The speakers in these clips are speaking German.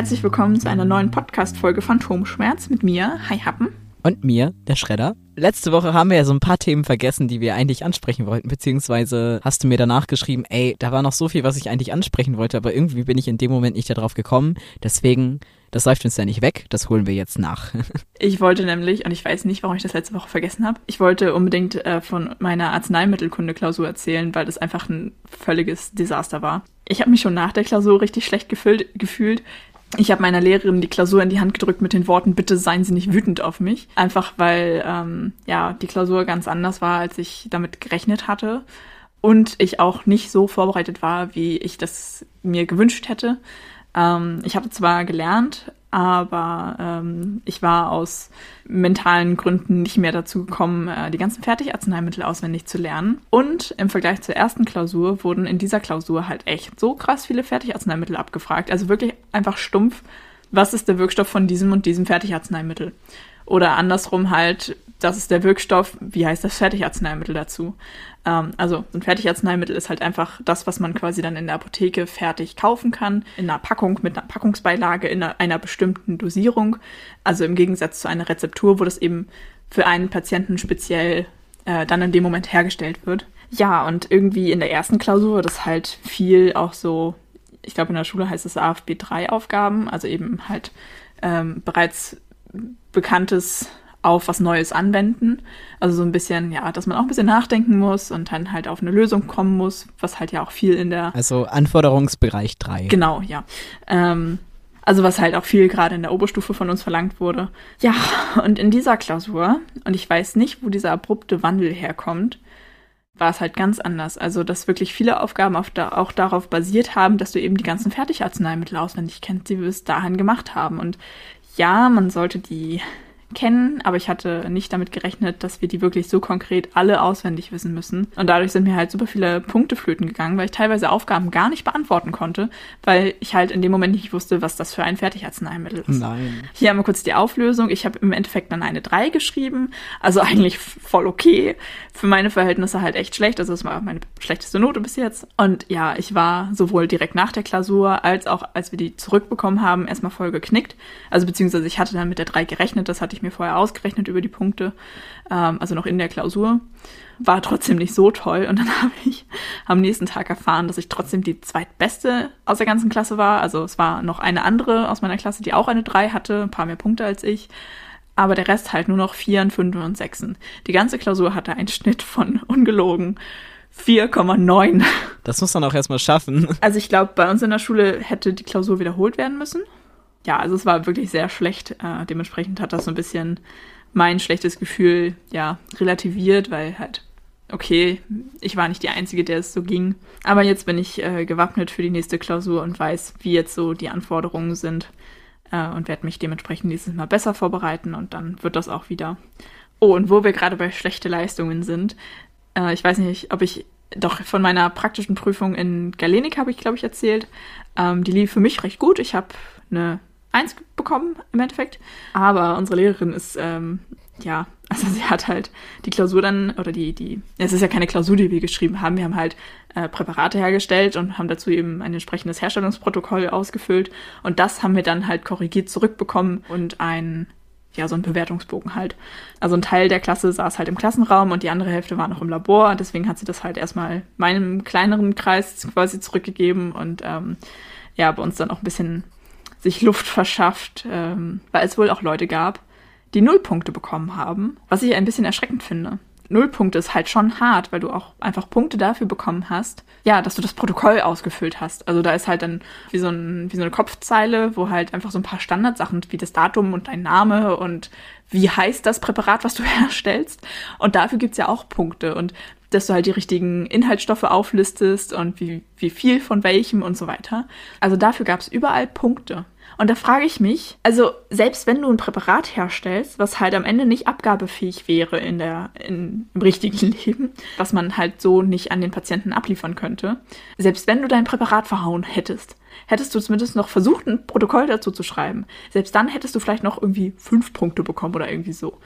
herzlich willkommen zu einer neuen Podcast-Folge Phantomschmerz mit mir, Hi Happen. Und mir, der Schredder. Letzte Woche haben wir ja so ein paar Themen vergessen, die wir eigentlich ansprechen wollten, beziehungsweise hast du mir danach geschrieben, ey, da war noch so viel, was ich eigentlich ansprechen wollte, aber irgendwie bin ich in dem Moment nicht darauf gekommen. Deswegen, das läuft uns ja nicht weg, das holen wir jetzt nach. ich wollte nämlich, und ich weiß nicht, warum ich das letzte Woche vergessen habe, ich wollte unbedingt äh, von meiner Arzneimittelkunde-Klausur erzählen, weil das einfach ein völliges Desaster war. Ich habe mich schon nach der Klausur richtig schlecht gefühlt, gefühlt ich habe meiner Lehrerin die Klausur in die Hand gedrückt mit den Worten, bitte seien Sie nicht wütend auf mich. Einfach weil ähm, ja die Klausur ganz anders war, als ich damit gerechnet hatte. Und ich auch nicht so vorbereitet war, wie ich das mir gewünscht hätte. Ähm, ich habe zwar gelernt, aber ähm, ich war aus mentalen Gründen nicht mehr dazu gekommen, äh, die ganzen Fertigarzneimittel auswendig zu lernen. Und im Vergleich zur ersten Klausur wurden in dieser Klausur halt echt so krass viele Fertigarzneimittel abgefragt. Also wirklich einfach stumpf, was ist der Wirkstoff von diesem und diesem Fertigarzneimittel? Oder andersrum halt, das ist der Wirkstoff, wie heißt das Fertigarzneimittel dazu? Ähm, also ein Fertigarzneimittel ist halt einfach das, was man quasi dann in der Apotheke fertig kaufen kann, in einer Packung mit einer Packungsbeilage, in einer, einer bestimmten Dosierung. Also im Gegensatz zu einer Rezeptur, wo das eben für einen Patienten speziell äh, dann in dem Moment hergestellt wird. Ja, und irgendwie in der ersten Klausur das halt viel auch so, ich glaube in der Schule heißt es AFB 3 Aufgaben, also eben halt ähm, bereits bekanntes auf was Neues anwenden. Also so ein bisschen, ja, dass man auch ein bisschen nachdenken muss und dann halt auf eine Lösung kommen muss, was halt ja auch viel in der. Also Anforderungsbereich 3. Genau, ja. Ähm, also was halt auch viel gerade in der Oberstufe von uns verlangt wurde. Ja, und in dieser Klausur, und ich weiß nicht, wo dieser abrupte Wandel herkommt, war es halt ganz anders. Also, dass wirklich viele Aufgaben da, auch darauf basiert haben, dass du eben die ganzen Fertigarzneimittel auswendig kennst, die wir bis dahin gemacht haben. Und ja, man sollte die kennen, aber ich hatte nicht damit gerechnet, dass wir die wirklich so konkret alle auswendig wissen müssen. Und dadurch sind mir halt super viele Punkte flöten gegangen, weil ich teilweise Aufgaben gar nicht beantworten konnte, weil ich halt in dem Moment nicht wusste, was das für ein Fertigarzneimittel ist. Nein. Hier haben wir kurz die Auflösung. Ich habe im Endeffekt dann eine 3 geschrieben, also eigentlich voll okay. Für meine Verhältnisse halt echt schlecht. Also es war meine schlechteste Note bis jetzt. Und ja, ich war sowohl direkt nach der Klausur als auch als wir die zurückbekommen haben, erstmal voll geknickt. Also beziehungsweise ich hatte dann mit der 3 gerechnet, das hatte ich ich mir vorher ausgerechnet über die Punkte, ähm, also noch in der Klausur. War trotzdem nicht so toll. Und dann habe ich am nächsten Tag erfahren, dass ich trotzdem die zweitbeste aus der ganzen Klasse war. Also es war noch eine andere aus meiner Klasse, die auch eine 3 hatte, ein paar mehr Punkte als ich. Aber der Rest halt nur noch 4, 5 und 6. Die ganze Klausur hatte einen Schnitt von ungelogen 4,9. Das muss man auch erstmal schaffen. Also ich glaube, bei uns in der Schule hätte die Klausur wiederholt werden müssen ja, also es war wirklich sehr schlecht. Äh, dementsprechend hat das so ein bisschen mein schlechtes Gefühl ja relativiert, weil halt okay, ich war nicht die Einzige, der es so ging. Aber jetzt bin ich äh, gewappnet für die nächste Klausur und weiß, wie jetzt so die Anforderungen sind äh, und werde mich dementsprechend nächstes Mal besser vorbereiten und dann wird das auch wieder. Oh, und wo wir gerade bei schlechte Leistungen sind, äh, ich weiß nicht, ob ich doch von meiner praktischen Prüfung in Galenik habe ich, glaube ich, erzählt. Ähm, die lief für mich recht gut. Ich habe eine eins bekommen im Endeffekt. Aber unsere Lehrerin ist, ähm, ja, also sie hat halt die Klausur dann, oder die, die, es ist ja keine Klausur, die wir geschrieben haben. Wir haben halt äh, Präparate hergestellt und haben dazu eben ein entsprechendes Herstellungsprotokoll ausgefüllt. Und das haben wir dann halt korrigiert zurückbekommen und ein, ja, so ein Bewertungsbogen halt. Also ein Teil der Klasse saß halt im Klassenraum und die andere Hälfte war noch im Labor. Deswegen hat sie das halt erstmal meinem kleineren Kreis quasi zurückgegeben und ähm, ja, bei uns dann auch ein bisschen sich Luft verschafft, ähm, weil es wohl auch Leute gab, die Nullpunkte bekommen haben, was ich ein bisschen erschreckend finde. Nullpunkte ist halt schon hart, weil du auch einfach Punkte dafür bekommen hast, ja, dass du das Protokoll ausgefüllt hast. Also da ist halt dann wie so, ein, wie so eine Kopfzeile, wo halt einfach so ein paar Standardsachen wie das Datum und dein Name und wie heißt das Präparat, was du herstellst. Und dafür gibt's ja auch Punkte. Und dass du halt die richtigen Inhaltsstoffe auflistest und wie, wie viel von welchem und so weiter. Also dafür gab es überall Punkte. Und da frage ich mich, also selbst wenn du ein Präparat herstellst, was halt am Ende nicht abgabefähig wäre in der, in, im richtigen Leben, was man halt so nicht an den Patienten abliefern könnte, selbst wenn du dein Präparat verhauen hättest, hättest du zumindest noch versucht, ein Protokoll dazu zu schreiben. Selbst dann hättest du vielleicht noch irgendwie fünf Punkte bekommen oder irgendwie so.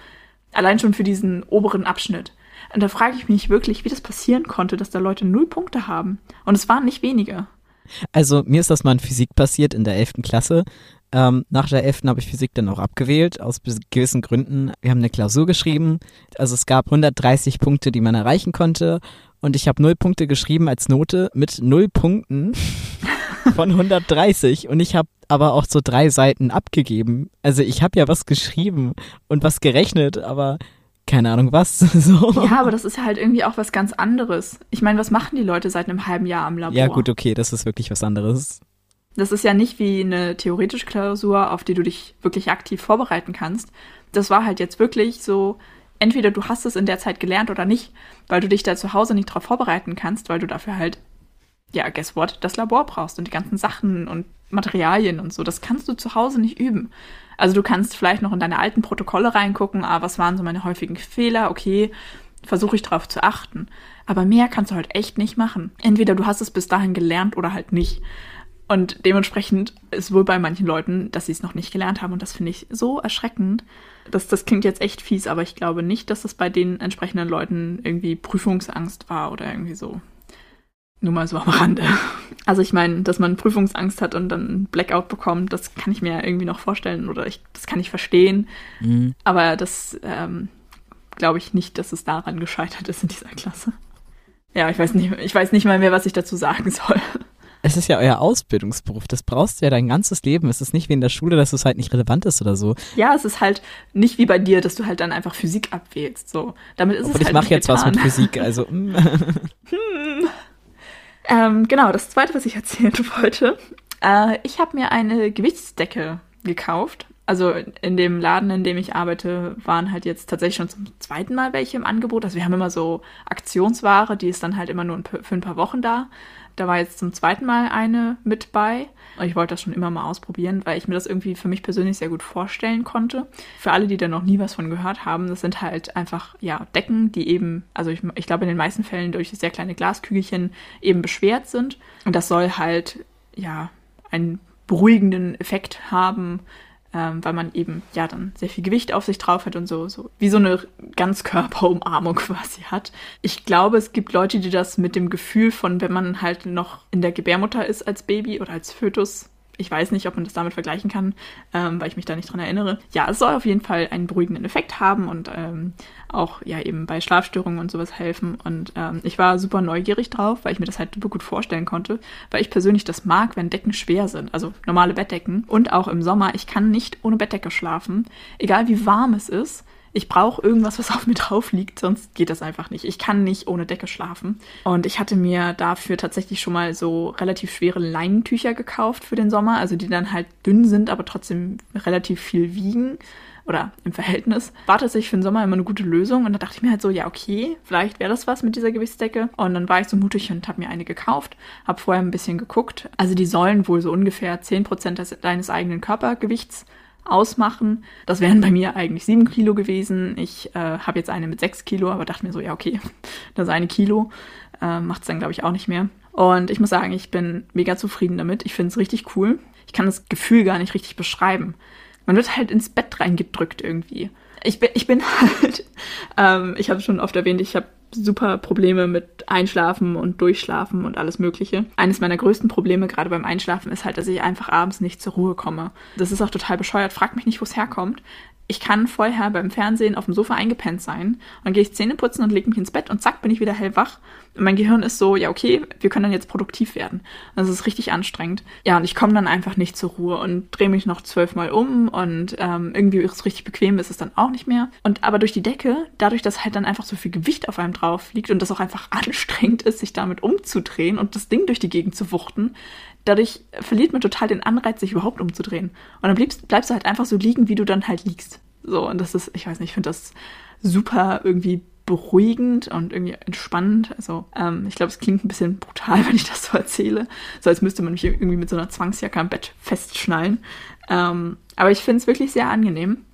Allein schon für diesen oberen Abschnitt. Und da frage ich mich wirklich, wie das passieren konnte, dass da Leute null Punkte haben. Und es waren nicht wenige. Also mir ist das mal in Physik passiert in der 11. Klasse. Ähm, nach der 11. habe ich Physik dann auch abgewählt, aus gewissen Gründen. Wir haben eine Klausur geschrieben. Also es gab 130 Punkte, die man erreichen konnte. Und ich habe null Punkte geschrieben als Note mit null Punkten von 130. Und ich habe aber auch so drei Seiten abgegeben. Also ich habe ja was geschrieben und was gerechnet, aber keine Ahnung was. so. Ja, aber das ist halt irgendwie auch was ganz anderes. Ich meine, was machen die Leute seit einem halben Jahr am Labor? Ja, gut, okay, das ist wirklich was anderes. Das ist ja nicht wie eine theoretische Klausur, auf die du dich wirklich aktiv vorbereiten kannst. Das war halt jetzt wirklich so, entweder du hast es in der Zeit gelernt oder nicht, weil du dich da zu Hause nicht drauf vorbereiten kannst, weil du dafür halt, ja, guess what, das Labor brauchst und die ganzen Sachen und Materialien und so. Das kannst du zu Hause nicht üben. Also du kannst vielleicht noch in deine alten Protokolle reingucken, ah, was waren so meine häufigen Fehler, okay, versuche ich darauf zu achten. Aber mehr kannst du halt echt nicht machen. Entweder du hast es bis dahin gelernt oder halt nicht. Und dementsprechend ist wohl bei manchen Leuten, dass sie es noch nicht gelernt haben. Und das finde ich so erschreckend. Das, das klingt jetzt echt fies, aber ich glaube nicht, dass es bei den entsprechenden Leuten irgendwie Prüfungsangst war oder irgendwie so. Nur mal so am Rande. Also ich meine, dass man Prüfungsangst hat und dann Blackout bekommt, das kann ich mir irgendwie noch vorstellen oder ich, das kann ich verstehen. Mhm. Aber das ähm, glaube ich nicht, dass es daran gescheitert ist in dieser Klasse. Ja, ich weiß nicht, ich weiß nicht mal mehr, was ich dazu sagen soll. Es ist ja euer Ausbildungsberuf. Das brauchst du ja dein ganzes Leben. Es ist nicht wie in der Schule, dass es halt nicht relevant ist oder so. Ja, es ist halt nicht wie bei dir, dass du halt dann einfach Physik abwählst. So, damit ist Obwohl es halt ich mache jetzt getan. was mit Physik. Also. Mm. hm. Ähm, genau, das zweite, was ich erzählen wollte. Äh, ich habe mir eine Gewichtsdecke gekauft. Also in dem Laden, in dem ich arbeite, waren halt jetzt tatsächlich schon zum zweiten Mal welche im Angebot. Also wir haben immer so Aktionsware, die ist dann halt immer nur für ein paar Wochen da. Da war jetzt zum zweiten Mal eine mit bei. Und ich wollte das schon immer mal ausprobieren, weil ich mir das irgendwie für mich persönlich sehr gut vorstellen konnte. Für alle, die da noch nie was von gehört haben, das sind halt einfach, ja, Decken, die eben, also ich, ich glaube in den meisten Fällen durch sehr kleine Glaskügelchen eben beschwert sind. Und das soll halt, ja, einen beruhigenden Effekt haben, ähm, weil man eben ja dann sehr viel Gewicht auf sich drauf hat und so, so wie so eine Ganzkörperumarmung quasi hat. Ich glaube, es gibt Leute, die das mit dem Gefühl von, wenn man halt noch in der Gebärmutter ist als Baby oder als Fötus, ich weiß nicht, ob man das damit vergleichen kann, ähm, weil ich mich da nicht dran erinnere. Ja, es soll auf jeden Fall einen beruhigenden Effekt haben und ähm, auch ja eben bei Schlafstörungen und sowas helfen. Und ähm, ich war super neugierig drauf, weil ich mir das halt super gut vorstellen konnte, weil ich persönlich das mag, wenn Decken schwer sind, also normale Bettdecken. Und auch im Sommer, ich kann nicht ohne Bettdecke schlafen, egal wie warm es ist ich brauche irgendwas, was auf mir drauf liegt, sonst geht das einfach nicht. Ich kann nicht ohne Decke schlafen. Und ich hatte mir dafür tatsächlich schon mal so relativ schwere Leinentücher gekauft für den Sommer, also die dann halt dünn sind, aber trotzdem relativ viel wiegen oder im Verhältnis, war tatsächlich für den Sommer immer eine gute Lösung. Und da dachte ich mir halt so, ja, okay, vielleicht wäre das was mit dieser Gewichtsdecke. Und dann war ich so mutig und habe mir eine gekauft, habe vorher ein bisschen geguckt. Also die sollen wohl so ungefähr 10% deines eigenen Körpergewichts ausmachen. Das wären bei mir eigentlich sieben Kilo gewesen. Ich äh, habe jetzt eine mit sechs Kilo, aber dachte mir so, ja, okay, das eine Kilo äh, macht es dann, glaube ich, auch nicht mehr. Und ich muss sagen, ich bin mega zufrieden damit. Ich finde es richtig cool. Ich kann das Gefühl gar nicht richtig beschreiben. Man wird halt ins Bett reingedrückt irgendwie. Ich bin, ich bin halt, ähm, ich habe schon oft erwähnt, ich habe super Probleme mit Einschlafen und Durchschlafen und alles Mögliche. Eines meiner größten Probleme gerade beim Einschlafen ist halt, dass ich einfach abends nicht zur Ruhe komme. Das ist auch total bescheuert. Frag mich nicht, wo es herkommt ich kann vorher beim Fernsehen auf dem Sofa eingepennt sein. Und dann gehe ich Zähne putzen und lege mich ins Bett und zack, bin ich wieder hellwach. Und mein Gehirn ist so, ja, okay, wir können dann jetzt produktiv werden. Das ist richtig anstrengend. Ja, und ich komme dann einfach nicht zur Ruhe und drehe mich noch zwölfmal um und ähm, irgendwie ist es richtig bequem, ist es dann auch nicht mehr. Und aber durch die Decke, dadurch, dass halt dann einfach so viel Gewicht auf einem drauf liegt und das auch einfach anstrengend ist, sich damit umzudrehen und das Ding durch die Gegend zu wuchten, dadurch verliert man total den Anreiz, sich überhaupt umzudrehen. Und dann bleibst, bleibst du halt einfach so liegen, wie du dann halt liegst. So, und das ist, ich weiß nicht, ich finde das super irgendwie beruhigend und irgendwie entspannend. Also ähm, ich glaube, es klingt ein bisschen brutal, wenn ich das so erzähle. So als müsste man mich irgendwie mit so einer Zwangsjacke am Bett festschnallen. Ähm, aber ich finde es wirklich sehr angenehm.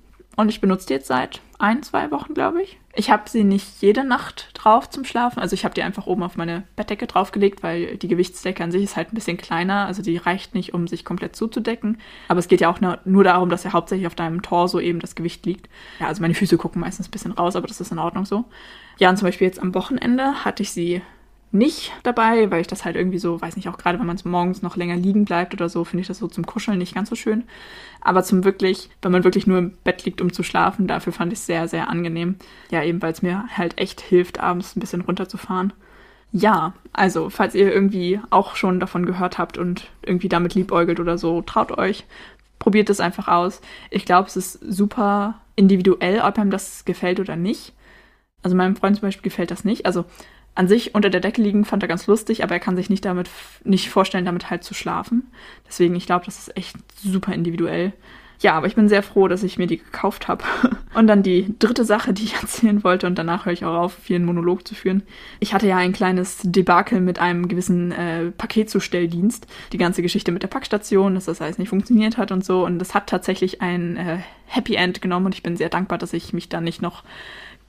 Und ich benutze die jetzt seit ein, zwei Wochen, glaube ich. Ich habe sie nicht jede Nacht drauf zum Schlafen. Also ich habe die einfach oben auf meine Bettdecke draufgelegt, weil die Gewichtsdecke an sich ist halt ein bisschen kleiner. Also die reicht nicht, um sich komplett zuzudecken. Aber es geht ja auch nur darum, dass ja hauptsächlich auf deinem Torso eben das Gewicht liegt. Ja, also meine Füße gucken meistens ein bisschen raus, aber das ist in Ordnung so. Ja, und zum Beispiel jetzt am Wochenende hatte ich sie nicht dabei, weil ich das halt irgendwie so, weiß nicht, auch gerade wenn man morgens noch länger liegen bleibt oder so, finde ich das so zum Kuscheln nicht ganz so schön. Aber zum wirklich, wenn man wirklich nur im Bett liegt, um zu schlafen, dafür fand ich es sehr, sehr angenehm. Ja, eben weil es mir halt echt hilft, abends ein bisschen runterzufahren. Ja, also falls ihr irgendwie auch schon davon gehört habt und irgendwie damit liebäugelt oder so, traut euch, probiert es einfach aus. Ich glaube, es ist super individuell, ob einem das gefällt oder nicht. Also meinem Freund zum Beispiel gefällt das nicht. Also an sich unter der Decke liegen fand er ganz lustig, aber er kann sich nicht damit nicht vorstellen, damit halt zu schlafen. Deswegen, ich glaube, das ist echt super individuell. Ja, aber ich bin sehr froh, dass ich mir die gekauft habe. Und dann die dritte Sache, die ich erzählen wollte, und danach höre ich auch auf, viel einen Monolog zu führen. Ich hatte ja ein kleines Debakel mit einem gewissen äh, Paketzustelldienst. Die ganze Geschichte mit der Packstation, dass das alles nicht funktioniert hat und so. Und das hat tatsächlich ein äh, Happy End genommen und ich bin sehr dankbar, dass ich mich da nicht noch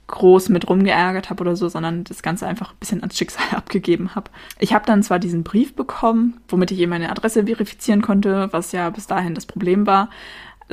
groß mit rumgeärgert habe oder so, sondern das Ganze einfach ein bisschen ans Schicksal abgegeben habe. Ich habe dann zwar diesen Brief bekommen, womit ich eben meine Adresse verifizieren konnte, was ja bis dahin das Problem war,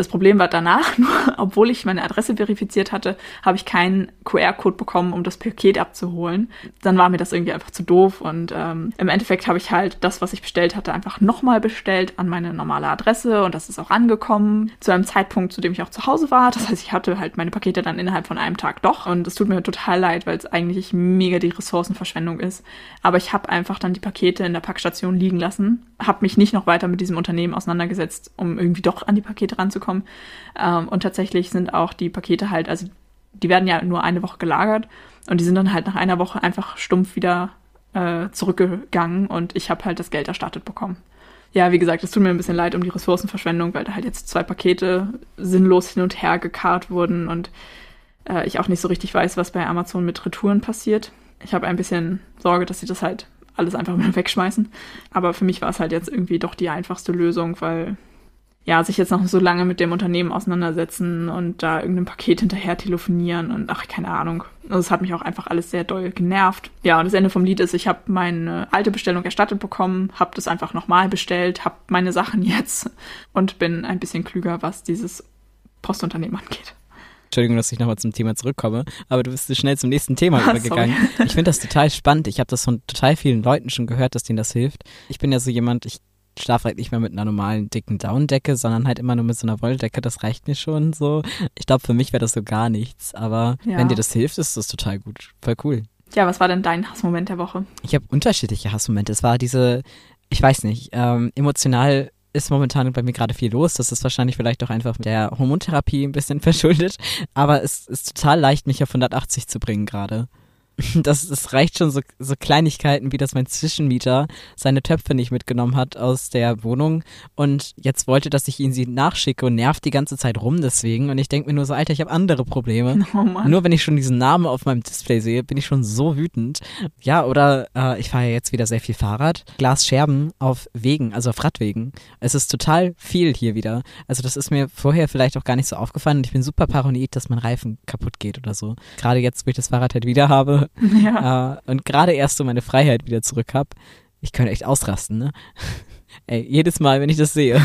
das Problem war danach, nur obwohl ich meine Adresse verifiziert hatte, habe ich keinen QR-Code bekommen, um das Paket abzuholen. Dann war mir das irgendwie einfach zu doof und ähm, im Endeffekt habe ich halt das, was ich bestellt hatte, einfach nochmal bestellt an meine normale Adresse und das ist auch angekommen zu einem Zeitpunkt, zu dem ich auch zu Hause war. Das heißt, ich hatte halt meine Pakete dann innerhalb von einem Tag doch und es tut mir total leid, weil es eigentlich mega die Ressourcenverschwendung ist. Aber ich habe einfach dann die Pakete in der Packstation liegen lassen, habe mich nicht noch weiter mit diesem Unternehmen auseinandergesetzt, um irgendwie doch an die Pakete ranzukommen bekommen. Ähm, und tatsächlich sind auch die Pakete halt, also die werden ja nur eine Woche gelagert und die sind dann halt nach einer Woche einfach stumpf wieder äh, zurückgegangen und ich habe halt das Geld erstattet bekommen. Ja, wie gesagt, es tut mir ein bisschen leid um die Ressourcenverschwendung, weil da halt jetzt zwei Pakete sinnlos hin und her gekarrt wurden und äh, ich auch nicht so richtig weiß, was bei Amazon mit Retouren passiert. Ich habe ein bisschen Sorge, dass sie das halt alles einfach mal wegschmeißen. Aber für mich war es halt jetzt irgendwie doch die einfachste Lösung, weil ja, sich jetzt noch so lange mit dem Unternehmen auseinandersetzen und da irgendein Paket hinterher telefonieren und ach, keine Ahnung. Also es hat mich auch einfach alles sehr doll genervt. Ja, und das Ende vom Lied ist, ich habe meine alte Bestellung erstattet bekommen, habe das einfach nochmal bestellt, habe meine Sachen jetzt und bin ein bisschen klüger, was dieses Postunternehmen angeht. Entschuldigung, dass ich nochmal zum Thema zurückkomme, aber du bist so schnell zum nächsten Thema übergegangen. Ich finde das total spannend. Ich habe das von total vielen Leuten schon gehört, dass denen das hilft. Ich bin ja so jemand, ich schlafe halt nicht mehr mit einer normalen dicken Downdecke, sondern halt immer nur mit so einer Wolldecke. Das reicht mir schon so. Ich glaube, für mich wäre das so gar nichts. Aber ja. wenn dir das hilft, ist das total gut. Voll cool. Ja, was war denn dein Hassmoment der Woche? Ich habe unterschiedliche Hassmomente. Es war diese, ich weiß nicht, ähm, emotional ist momentan bei mir gerade viel los. Das ist wahrscheinlich vielleicht auch einfach mit der Hormontherapie ein bisschen verschuldet. Aber es ist total leicht, mich auf 180 zu bringen gerade. das, das reicht schon so, so Kleinigkeiten, wie dass mein Zwischenmieter seine Töpfe nicht mitgenommen hat aus der Wohnung und jetzt wollte, dass ich ihn sie nachschicke und nervt die ganze Zeit rum deswegen und ich denke mir nur so, Alter, ich habe andere Probleme. Oh nur wenn ich schon diesen Namen auf meinem Display sehe, bin ich schon so wütend. Ja, oder äh, ich fahre ja jetzt wieder sehr viel Fahrrad. Glasscherben auf Wegen, also auf Radwegen. Es ist total viel hier wieder. Also das ist mir vorher vielleicht auch gar nicht so aufgefallen und ich bin super paranoid, dass mein Reifen kaputt geht oder so. Gerade jetzt, wo ich das Fahrrad halt wieder habe, Ja. Äh, und gerade erst so meine Freiheit wieder zurück habe, ich könnte echt ausrasten, ne? Ey, jedes Mal, wenn ich das sehe.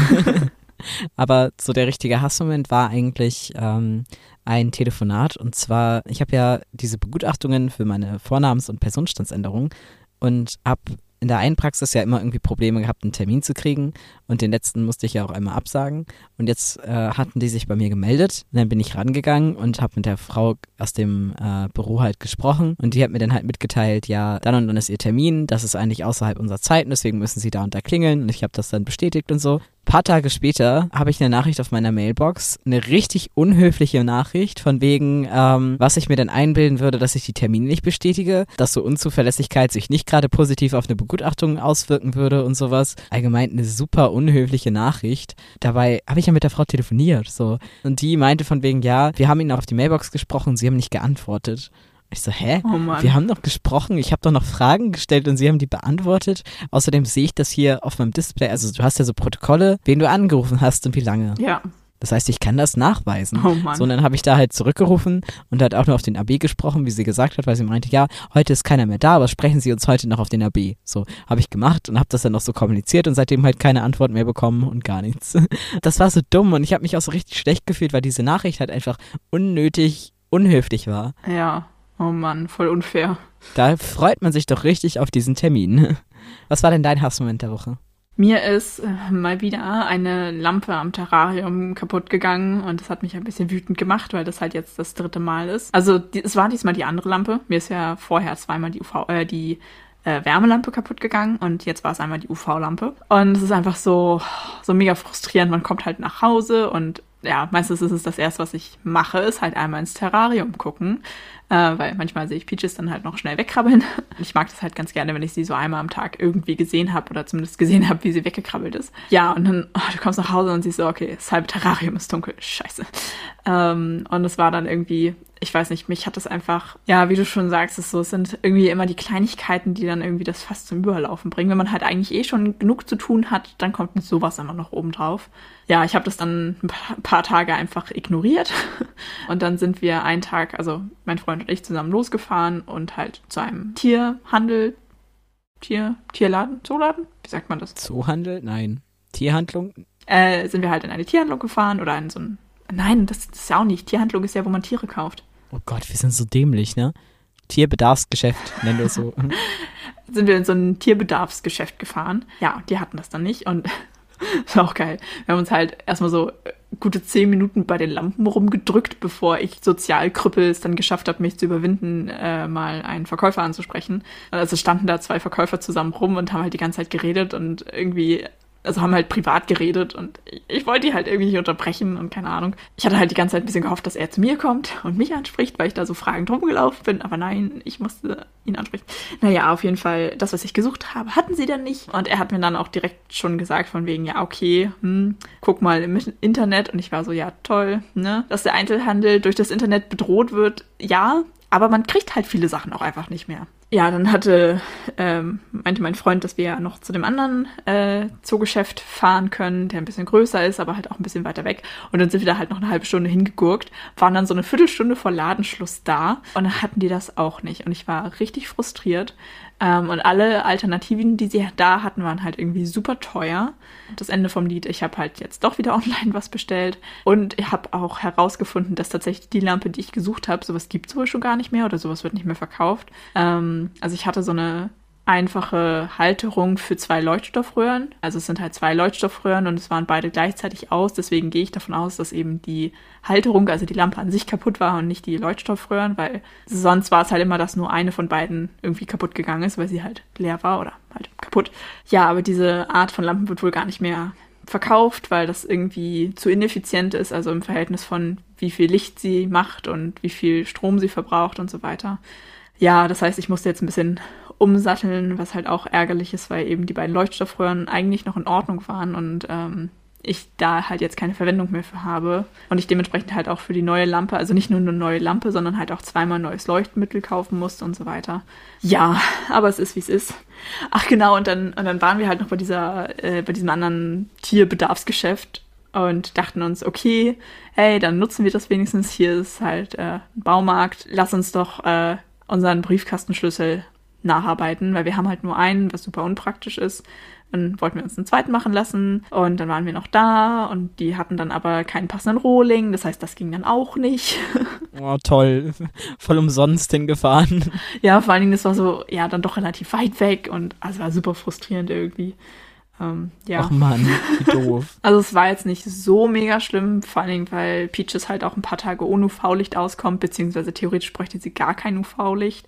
Aber so der richtige Hassmoment war eigentlich ähm, ein Telefonat. Und zwar, ich habe ja diese Begutachtungen für meine Vornamens- und Personenstandsänderung und habe in der einen Praxis ja immer irgendwie Probleme gehabt, einen Termin zu kriegen. Und den letzten musste ich ja auch einmal absagen. Und jetzt äh, hatten die sich bei mir gemeldet. Und dann bin ich rangegangen und habe mit der Frau aus dem äh, Büro halt gesprochen. Und die hat mir dann halt mitgeteilt, ja, dann und dann ist ihr Termin. Das ist eigentlich außerhalb unserer Zeiten, deswegen müssen sie da und da klingeln. Und ich habe das dann bestätigt und so paar Tage später habe ich eine Nachricht auf meiner Mailbox, eine richtig unhöfliche Nachricht von wegen, ähm, was ich mir denn einbilden würde, dass ich die Termine nicht bestätige, dass so Unzuverlässigkeit sich nicht gerade positiv auf eine Begutachtung auswirken würde und sowas. Allgemein eine super unhöfliche Nachricht. Dabei habe ich ja mit der Frau telefoniert, so. Und die meinte von wegen, ja, wir haben Ihnen auf die Mailbox gesprochen, Sie haben nicht geantwortet. Ich so, hä? Oh wir haben doch gesprochen, ich habe doch noch Fragen gestellt und Sie haben die beantwortet. Außerdem sehe ich das hier auf meinem Display. Also du hast ja so Protokolle, wen du angerufen hast und wie lange. Ja. Das heißt, ich kann das nachweisen. Oh Mann. So, und dann habe ich da halt zurückgerufen und hat auch nur auf den AB gesprochen, wie sie gesagt hat, weil sie meinte, ja, heute ist keiner mehr da, aber sprechen Sie uns heute noch auf den AB. So, habe ich gemacht und habe das dann noch so kommuniziert und seitdem halt keine Antwort mehr bekommen und gar nichts. Das war so dumm und ich habe mich auch so richtig schlecht gefühlt, weil diese Nachricht halt einfach unnötig unhöflich war. Ja. Oh Mann, voll unfair. Da freut man sich doch richtig auf diesen Termin. Was war denn dein Hassmoment der Woche? Mir ist äh, mal wieder eine Lampe am Terrarium kaputt gegangen und das hat mich ein bisschen wütend gemacht, weil das halt jetzt das dritte Mal ist. Also die, es war diesmal die andere Lampe. Mir ist ja vorher zweimal die UV, äh, die äh, Wärmelampe kaputt gegangen und jetzt war es einmal die UV-Lampe. Und es ist einfach so, so mega frustrierend. Man kommt halt nach Hause und ja, meistens ist es das erste, was ich mache, ist halt einmal ins Terrarium gucken äh, weil manchmal sehe ich Peaches dann halt noch schnell wegkrabbeln. Ich mag das halt ganz gerne, wenn ich sie so einmal am Tag irgendwie gesehen habe oder zumindest gesehen habe, wie sie weggekrabbelt ist. Ja, und dann, oh, du kommst nach Hause und siehst so, okay, das halbe Terrarium ist dunkel, scheiße. Ähm, und es war dann irgendwie ich weiß nicht, mich hat das einfach, ja, wie du schon sagst, es so, es sind irgendwie immer die Kleinigkeiten, die dann irgendwie das fast zum Überlaufen bringen. Wenn man halt eigentlich eh schon genug zu tun hat, dann kommt sowas immer noch oben drauf. Ja, ich habe das dann ein paar Tage einfach ignoriert und dann sind wir einen Tag, also mein Freund und ich zusammen losgefahren und halt zu einem Tierhandel, Tier, Tierladen, Zooladen? Wie sagt man das? Zoohandel? Nein. Tierhandlung? Äh, sind wir halt in eine Tierhandlung gefahren oder in so ein Nein, das, ist ja auch nicht. Tierhandlung ist ja, wo man Tiere kauft. Oh Gott, wir sind so dämlich, ne? Tierbedarfsgeschäft, nennen wir es so. sind wir in so ein Tierbedarfsgeschäft gefahren. Ja, die hatten das dann nicht und das war auch geil. Wir haben uns halt erstmal so gute zehn Minuten bei den Lampen rumgedrückt, bevor ich Sozialkrüppel es dann geschafft habe, mich zu überwinden, äh, mal einen Verkäufer anzusprechen. Also standen da zwei Verkäufer zusammen rum und haben halt die ganze Zeit geredet und irgendwie also haben halt privat geredet und ich, wollte die halt irgendwie nicht unterbrechen und keine Ahnung. Ich hatte halt die ganze Zeit ein bisschen gehofft, dass er zu mir kommt und mich anspricht, weil ich da so fragend rumgelaufen bin, aber nein, ich musste ihn ansprechen. Naja, auf jeden Fall, das, was ich gesucht habe, hatten sie dann nicht und er hat mir dann auch direkt schon gesagt von wegen, ja, okay, hm, guck mal im Internet und ich war so, ja, toll, ne, dass der Einzelhandel durch das Internet bedroht wird, ja, aber man kriegt halt viele Sachen auch einfach nicht mehr ja, dann hatte, ähm, meinte mein Freund, dass wir ja noch zu dem anderen äh, Zoogeschäft fahren können, der ein bisschen größer ist, aber halt auch ein bisschen weiter weg. Und dann sind wir da halt noch eine halbe Stunde hingegurkt, waren dann so eine Viertelstunde vor Ladenschluss da und dann hatten die das auch nicht. Und ich war richtig frustriert, ähm, und alle Alternativen, die sie da hatten, waren halt irgendwie super teuer. Das Ende vom Lied, ich habe halt jetzt doch wieder online was bestellt. Und ich habe auch herausgefunden, dass tatsächlich die Lampe, die ich gesucht habe, sowas gibt es wohl schon gar nicht mehr oder sowas wird nicht mehr verkauft. Ähm, also ich hatte so eine einfache Halterung für zwei Leuchtstoffröhren. Also es sind halt zwei Leuchtstoffröhren und es waren beide gleichzeitig aus. Deswegen gehe ich davon aus, dass eben die Halterung, also die Lampe an sich kaputt war und nicht die Leuchtstoffröhren, weil sonst war es halt immer, dass nur eine von beiden irgendwie kaputt gegangen ist, weil sie halt leer war oder halt kaputt. Ja, aber diese Art von Lampen wird wohl gar nicht mehr verkauft, weil das irgendwie zu ineffizient ist, also im Verhältnis von wie viel Licht sie macht und wie viel Strom sie verbraucht und so weiter. Ja, das heißt, ich musste jetzt ein bisschen umsatteln, was halt auch ärgerlich ist, weil eben die beiden Leuchtstoffröhren eigentlich noch in Ordnung waren und ähm, ich da halt jetzt keine Verwendung mehr für habe und ich dementsprechend halt auch für die neue Lampe, also nicht nur eine neue Lampe, sondern halt auch zweimal neues Leuchtmittel kaufen musste und so weiter. Ja, aber es ist wie es ist. Ach genau, und dann und dann waren wir halt noch bei dieser äh, bei diesem anderen Tierbedarfsgeschäft und dachten uns, okay, hey, dann nutzen wir das wenigstens. Hier ist halt äh, ein Baumarkt. Lass uns doch äh, unseren Briefkastenschlüssel nacharbeiten, weil wir haben halt nur einen, was super unpraktisch ist. Dann wollten wir uns einen zweiten machen lassen und dann waren wir noch da und die hatten dann aber keinen passenden Rohling, das heißt, das ging dann auch nicht. Oh, toll. Voll umsonst hingefahren. Ja, vor allen Dingen, das war so, ja, dann doch relativ weit weg und also war super frustrierend irgendwie. Ähm, ja. Ach man, wie doof. Also es war jetzt nicht so mega schlimm, vor allen Dingen, weil Peaches halt auch ein paar Tage ohne UV-Licht auskommt, beziehungsweise theoretisch bräuchte sie gar kein UV-Licht.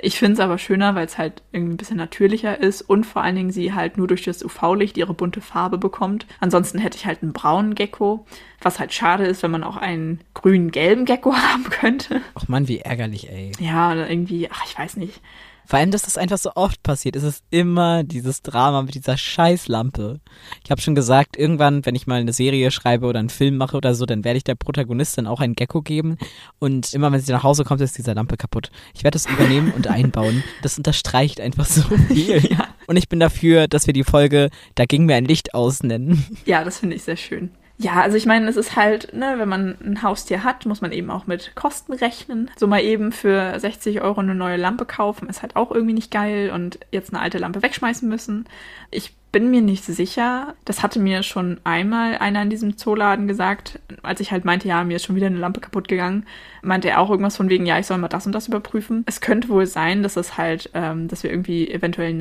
Ich finde es aber schöner, weil es halt irgendwie ein bisschen natürlicher ist und vor allen Dingen sie halt nur durch das UV-Licht ihre bunte Farbe bekommt. Ansonsten hätte ich halt einen braunen Gecko, was halt schade ist, wenn man auch einen grün-gelben Gecko haben könnte. Ach man, wie ärgerlich, ey. Ja, irgendwie, ach, ich weiß nicht. Vor allem, dass das einfach so oft passiert. Es ist immer dieses Drama mit dieser Scheißlampe. Ich habe schon gesagt, irgendwann, wenn ich mal eine Serie schreibe oder einen Film mache oder so, dann werde ich der Protagonistin auch ein Gecko geben. Und immer, wenn sie nach Hause kommt, ist diese Lampe kaputt. Ich werde das übernehmen und einbauen. Das unterstreicht einfach so viel. ja. Und ich bin dafür, dass wir die Folge Da ging mir ein Licht aus nennen. Ja, das finde ich sehr schön. Ja, also ich meine, es ist halt, ne, wenn man ein Haustier hat, muss man eben auch mit Kosten rechnen. So mal eben für 60 Euro eine neue Lampe kaufen, ist halt auch irgendwie nicht geil und jetzt eine alte Lampe wegschmeißen müssen. Ich bin mir nicht sicher. Das hatte mir schon einmal einer in diesem Zooladen gesagt, als ich halt meinte, ja, mir ist schon wieder eine Lampe kaputt gegangen, meinte er auch irgendwas von wegen, ja, ich soll mal das und das überprüfen. Es könnte wohl sein, dass es halt, ähm, dass wir irgendwie eventuell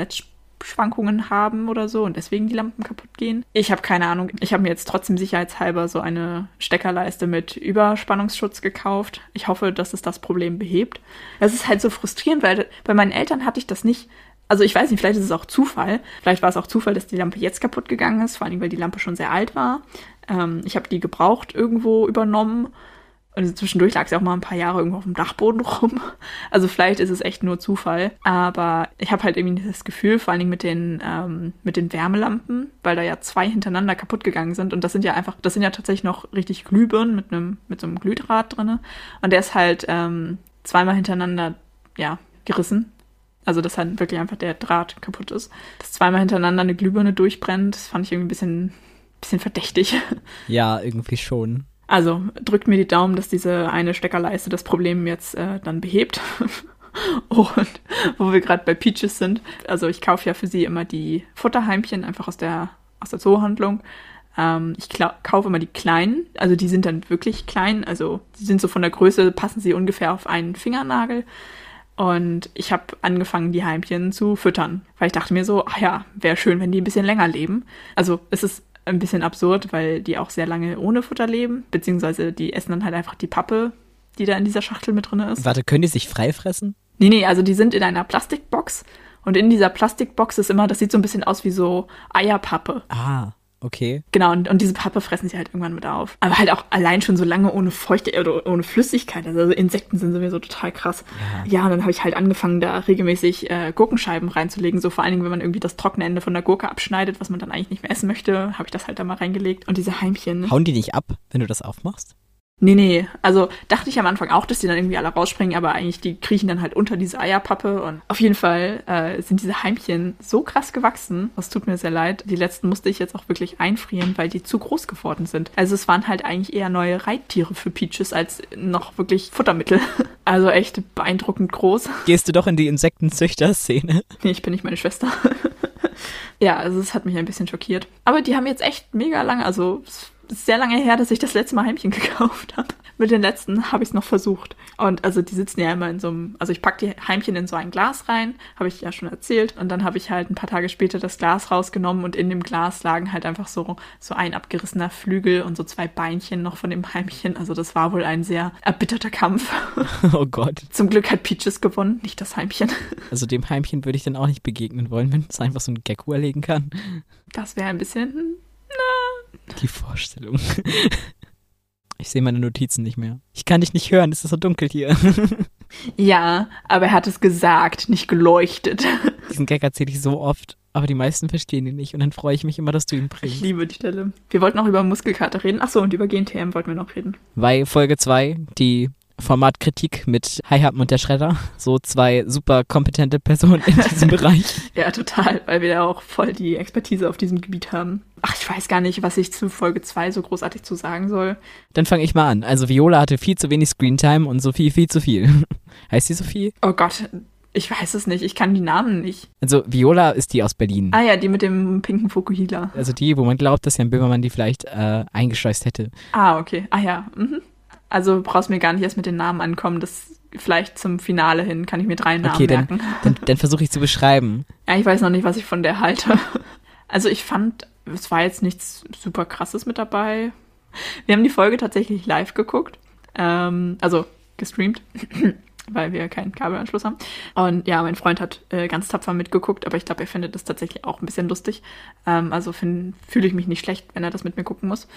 Netzschwankungen haben oder so und deswegen die Lampen kaputt gehen. Ich habe keine Ahnung. Ich habe mir jetzt trotzdem sicherheitshalber so eine Steckerleiste mit Überspannungsschutz gekauft. Ich hoffe, dass es das Problem behebt. Es ist halt so frustrierend, weil bei meinen Eltern hatte ich das nicht also ich weiß nicht, vielleicht ist es auch Zufall. Vielleicht war es auch Zufall, dass die Lampe jetzt kaputt gegangen ist, vor allem weil die Lampe schon sehr alt war. Ähm, ich habe die gebraucht irgendwo übernommen. Also zwischendurch lag sie auch mal ein paar Jahre irgendwo auf dem Dachboden rum. Also vielleicht ist es echt nur Zufall. Aber ich habe halt irgendwie das Gefühl, vor allen Dingen mit den, ähm, mit den Wärmelampen, weil da ja zwei hintereinander kaputt gegangen sind. Und das sind ja einfach, das sind ja tatsächlich noch richtig Glühbirnen mit einem, mit so einem Glühdraht drinne. Und der ist halt ähm, zweimal hintereinander, ja, gerissen. Also, dass halt wirklich einfach der Draht kaputt ist. Dass zweimal hintereinander eine Glühbirne durchbrennt, das fand ich irgendwie ein bisschen, bisschen verdächtig. Ja, irgendwie schon. Also, drückt mir die Daumen, dass diese eine Steckerleiste das Problem jetzt äh, dann behebt. Und wo wir gerade bei Peaches sind, also ich kaufe ja für sie immer die Futterheimchen einfach aus der, aus der Zoohandlung. Ähm, ich kaufe immer die kleinen, also die sind dann wirklich klein, also die sind so von der Größe, passen sie ungefähr auf einen Fingernagel. Und ich habe angefangen, die Heimchen zu füttern, weil ich dachte mir so, ach ja, wäre schön, wenn die ein bisschen länger leben. Also es ist ein bisschen absurd, weil die auch sehr lange ohne Futter leben, beziehungsweise die essen dann halt einfach die Pappe, die da in dieser Schachtel mit drin ist. Warte, können die sich frei fressen? Nee, nee, also die sind in einer Plastikbox und in dieser Plastikbox ist immer, das sieht so ein bisschen aus wie so Eierpappe. Ah. Okay. Genau, und, und diese Pappe fressen sie halt irgendwann mit auf. Aber halt auch allein schon so lange ohne Feuchte oder ohne Flüssigkeit. Also Insekten sind sowieso total krass. Ja, ja und dann habe ich halt angefangen, da regelmäßig äh, Gurkenscheiben reinzulegen. So vor allen Dingen, wenn man irgendwie das trockene Ende von der Gurke abschneidet, was man dann eigentlich nicht mehr essen möchte, habe ich das halt da mal reingelegt. Und diese Heimchen. Hauen die nicht ab, wenn du das aufmachst? Nee, nee. Also dachte ich am Anfang auch, dass die dann irgendwie alle rausspringen, aber eigentlich die kriechen dann halt unter diese Eierpappe. Und auf jeden Fall äh, sind diese Heimchen so krass gewachsen. Das tut mir sehr leid. Die letzten musste ich jetzt auch wirklich einfrieren, weil die zu groß geworden sind. Also es waren halt eigentlich eher neue Reittiere für Peaches als noch wirklich Futtermittel. Also echt beeindruckend groß. Gehst du doch in die Insektenzüchter-Szene? Nee, ich bin nicht meine Schwester. ja, also es hat mich ein bisschen schockiert. Aber die haben jetzt echt mega lange, also sehr lange her, dass ich das letzte Mal Heimchen gekauft habe. Mit den letzten habe ich es noch versucht. Und also die sitzen ja immer in so einem, also ich packe die Heimchen in so ein Glas rein, habe ich ja schon erzählt. Und dann habe ich halt ein paar Tage später das Glas rausgenommen und in dem Glas lagen halt einfach so, so ein abgerissener Flügel und so zwei Beinchen noch von dem Heimchen. Also das war wohl ein sehr erbitterter Kampf. Oh Gott. Zum Glück hat Peaches gewonnen, nicht das Heimchen. Also dem Heimchen würde ich dann auch nicht begegnen wollen, wenn es einfach so ein Gecko erlegen kann. Das wäre ein bisschen die Vorstellung. Ich sehe meine Notizen nicht mehr. Ich kann dich nicht hören, es ist so dunkel hier. Ja, aber er hat es gesagt, nicht geleuchtet. Diesen Gag erzähle ich so oft, aber die meisten verstehen ihn nicht und dann freue ich mich immer, dass du ihn bringst. Ich liebe die Stelle. Wir wollten auch über Muskelkater reden. Achso, und über GNTM wollten wir noch reden. Weil Folge 2, die Formatkritik mit Hi-Hub und der Schredder. So zwei super kompetente Personen in diesem Bereich. Ja, total, weil wir ja auch voll die Expertise auf diesem Gebiet haben. Ach, ich weiß gar nicht, was ich zu Folge 2 so großartig zu sagen soll. Dann fange ich mal an. Also Viola hatte viel zu wenig Screentime und Sophie viel zu viel. heißt sie Sophie? Oh Gott, ich weiß es nicht. Ich kann die Namen nicht. Also Viola ist die aus Berlin. Ah ja, die mit dem pinken Fokuhila. Also die, wo man glaubt, dass Jan Böhmermann die vielleicht äh, eingeschleust hätte. Ah, okay. Ah ja. Mhm. Also brauchst mir gar nicht erst mit den Namen ankommen. Das vielleicht zum Finale hin kann ich mir drei Namen okay, merken. Dann, dann, dann versuche ich zu beschreiben. Ja, ich weiß noch nicht, was ich von der halte. Also ich fand, es war jetzt nichts super krasses mit dabei. Wir haben die Folge tatsächlich live geguckt. Ähm, also gestreamt weil wir keinen Kabelanschluss haben. Und ja, mein Freund hat äh, ganz tapfer mitgeguckt, aber ich glaube, er findet das tatsächlich auch ein bisschen lustig. Ähm, also fühle ich mich nicht schlecht, wenn er das mit mir gucken muss.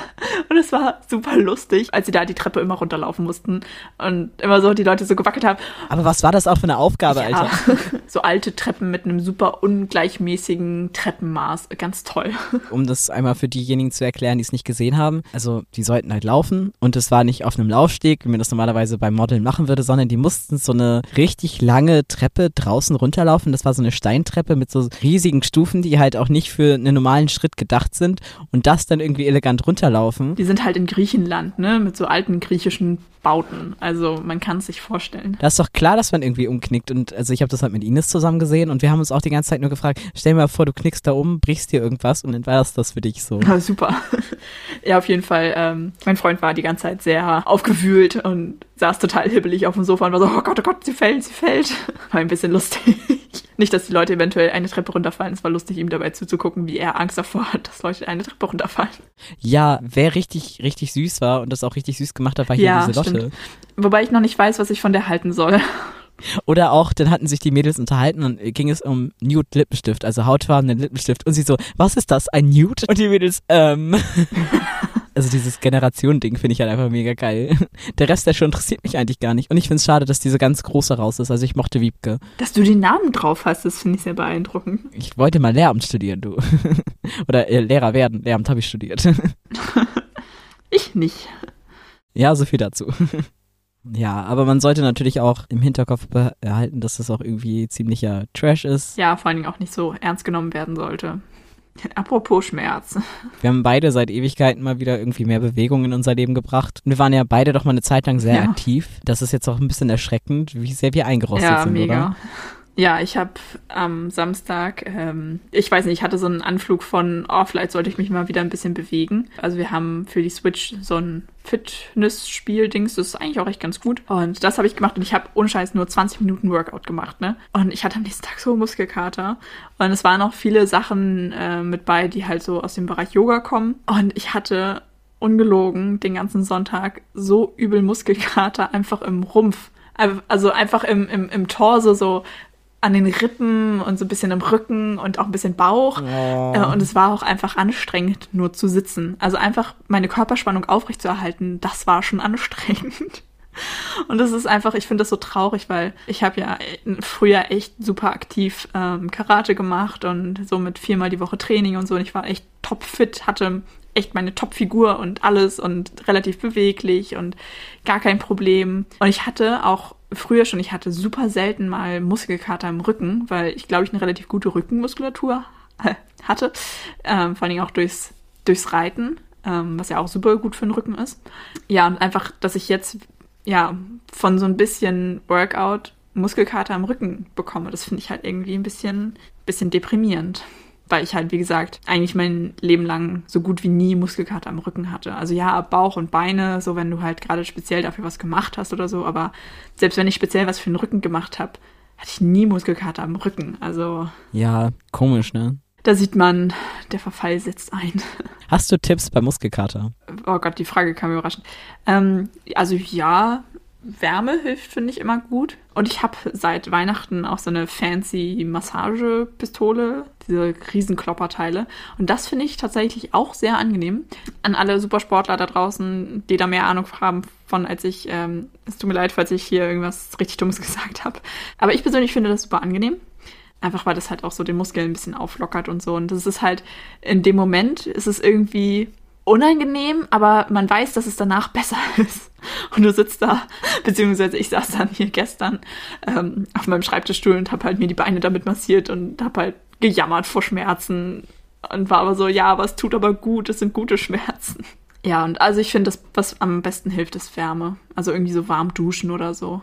und es war super lustig, als sie da die Treppe immer runterlaufen mussten und immer so die Leute so gewackelt haben. Aber was war das auch für eine Aufgabe, ja, Alter? so alte Treppen mit einem super ungleichmäßigen Treppenmaß. Ganz toll. um das einmal für diejenigen zu erklären, die es nicht gesehen haben. Also, die sollten halt laufen und es war nicht auf einem Laufsteg, wie man das normalerweise beim Modeln machen würde, sondern die die mussten so eine richtig lange Treppe draußen runterlaufen. Das war so eine Steintreppe mit so riesigen Stufen, die halt auch nicht für einen normalen Schritt gedacht sind und das dann irgendwie elegant runterlaufen. Die sind halt in Griechenland, ne, mit so alten griechischen Bauten. Also man kann es sich vorstellen. Da ist doch klar, dass man irgendwie umknickt. Und also ich habe das halt mit Ines zusammen gesehen und wir haben uns auch die ganze Zeit nur gefragt, stell dir mal vor, du knickst da um, brichst dir irgendwas und dann war das das für dich so. Ja, super. ja, auf jeden Fall. Ähm, mein Freund war die ganze Zeit sehr aufgewühlt und saß total hibbelig auf dem Sofa und war so, oh Gott, oh Gott, sie fällt, sie fällt. War ein bisschen lustig. Nicht, dass die Leute eventuell eine Treppe runterfallen. Es war lustig, ihm dabei zuzugucken, wie er Angst davor hat, dass Leute eine Treppe runterfallen. Ja, wer richtig, richtig süß war und das auch richtig süß gemacht hat, war hier Ja, diese Lotte. stimmt. Wobei ich noch nicht weiß, was ich von der halten soll. Oder auch, dann hatten sich die Mädels unterhalten und ging es um Nude Lippenstift, also hautfarbenen Lippenstift. Und sie so, was ist das, ein Nude? Und die Mädels, ähm. Also dieses Generation-Ding finde ich halt einfach mega geil. Der Rest der Show interessiert mich eigentlich gar nicht. Und ich finde es schade, dass diese ganz große raus ist. Also ich mochte Wiebke. Dass du den Namen drauf hast, das finde ich sehr beeindruckend. Ich wollte mal Lehramt studieren, du. Oder äh, Lehrer werden. Lehramt habe ich studiert. Ich nicht. Ja, so viel dazu. Ja, aber man sollte natürlich auch im Hinterkopf behalten, dass das auch irgendwie ziemlicher Trash ist. Ja, vor allen Dingen auch nicht so ernst genommen werden sollte. Apropos Schmerz. Wir haben beide seit Ewigkeiten mal wieder irgendwie mehr Bewegung in unser Leben gebracht. Wir waren ja beide doch mal eine Zeit lang sehr Ja. aktiv. Das ist jetzt auch ein bisschen erschreckend, wie sehr wir eingerostet ja, sind, mega. oder? Ja, ich habe am Samstag, ähm, ich weiß nicht, ich hatte so einen Anflug von, oh, vielleicht sollte ich mich mal wieder ein bisschen bewegen. Also wir haben für die Switch so ein Fitness-Spiel-Dings, das ist eigentlich auch echt ganz gut. Und das habe ich gemacht und ich habe ohne Scheiß nur 20 Minuten Workout gemacht, ne? Und ich hatte am nächsten Tag so Muskelkater. Und es waren auch viele Sachen äh, mit bei, die halt so aus dem Bereich Yoga kommen. Und ich hatte ungelogen den ganzen Sonntag so übel Muskelkater einfach im Rumpf. Also einfach im, im, im Torso, so an den Rippen und so ein bisschen im Rücken und auch ein bisschen Bauch. Äh, Und es war auch einfach anstrengend, nur zu sitzen. Also einfach meine Körperspannung aufrechtzuerhalten, das war schon anstrengend. Und das ist einfach, ich finde das so traurig, weil ich habe ja früher echt super aktiv ähm, Karate gemacht und so mit viermal die Woche Training und so. Und ich war echt topfit, hatte echt meine Topfigur und alles und relativ beweglich und gar kein Problem. Und ich hatte auch früher schon, ich hatte super selten mal Muskelkater im Rücken, weil ich glaube, ich eine relativ gute Rückenmuskulatur hatte. Ähm, vor Dingen auch durchs, durchs Reiten, ähm, was ja auch super gut für den Rücken ist. Ja, und einfach, dass ich jetzt ja von so ein bisschen Workout Muskelkater im Rücken bekomme, das finde ich halt irgendwie ein bisschen, bisschen deprimierend. Weil ich halt, wie gesagt, eigentlich mein Leben lang so gut wie nie Muskelkater am Rücken hatte. Also ja, Bauch und Beine, so wenn du halt gerade speziell dafür was gemacht hast oder so, aber selbst wenn ich speziell was für den Rücken gemacht habe, hatte ich nie Muskelkater am Rücken. Also Ja, komisch, ne? da sieht man, der Verfall setzt ein. Hast du Tipps bei Muskelkater? Oh Gott, die Frage kam überraschend. Ähm, also ja, Wärme hilft, finde ich immer gut. Und ich habe seit Weihnachten auch so eine fancy Massagepistole, diese Riesenklopperteile. Und das finde ich tatsächlich auch sehr angenehm. An alle Supersportler da draußen, die da mehr Ahnung haben von, als ich. Ähm, es tut mir leid, falls ich hier irgendwas richtig Dummes gesagt habe. Aber ich persönlich finde das super angenehm. Einfach weil das halt auch so den Muskeln ein bisschen auflockert und so. Und das ist halt, in dem Moment ist es irgendwie unangenehm, aber man weiß, dass es danach besser ist. Und du sitzt da, beziehungsweise ich saß dann hier gestern ähm, auf meinem Schreibtischstuhl und habe halt mir die Beine damit massiert und habe halt gejammert vor Schmerzen und war aber so, ja, aber es tut aber gut, es sind gute Schmerzen. Ja, und also ich finde, das, was am besten hilft, ist Wärme. Also irgendwie so warm duschen oder so.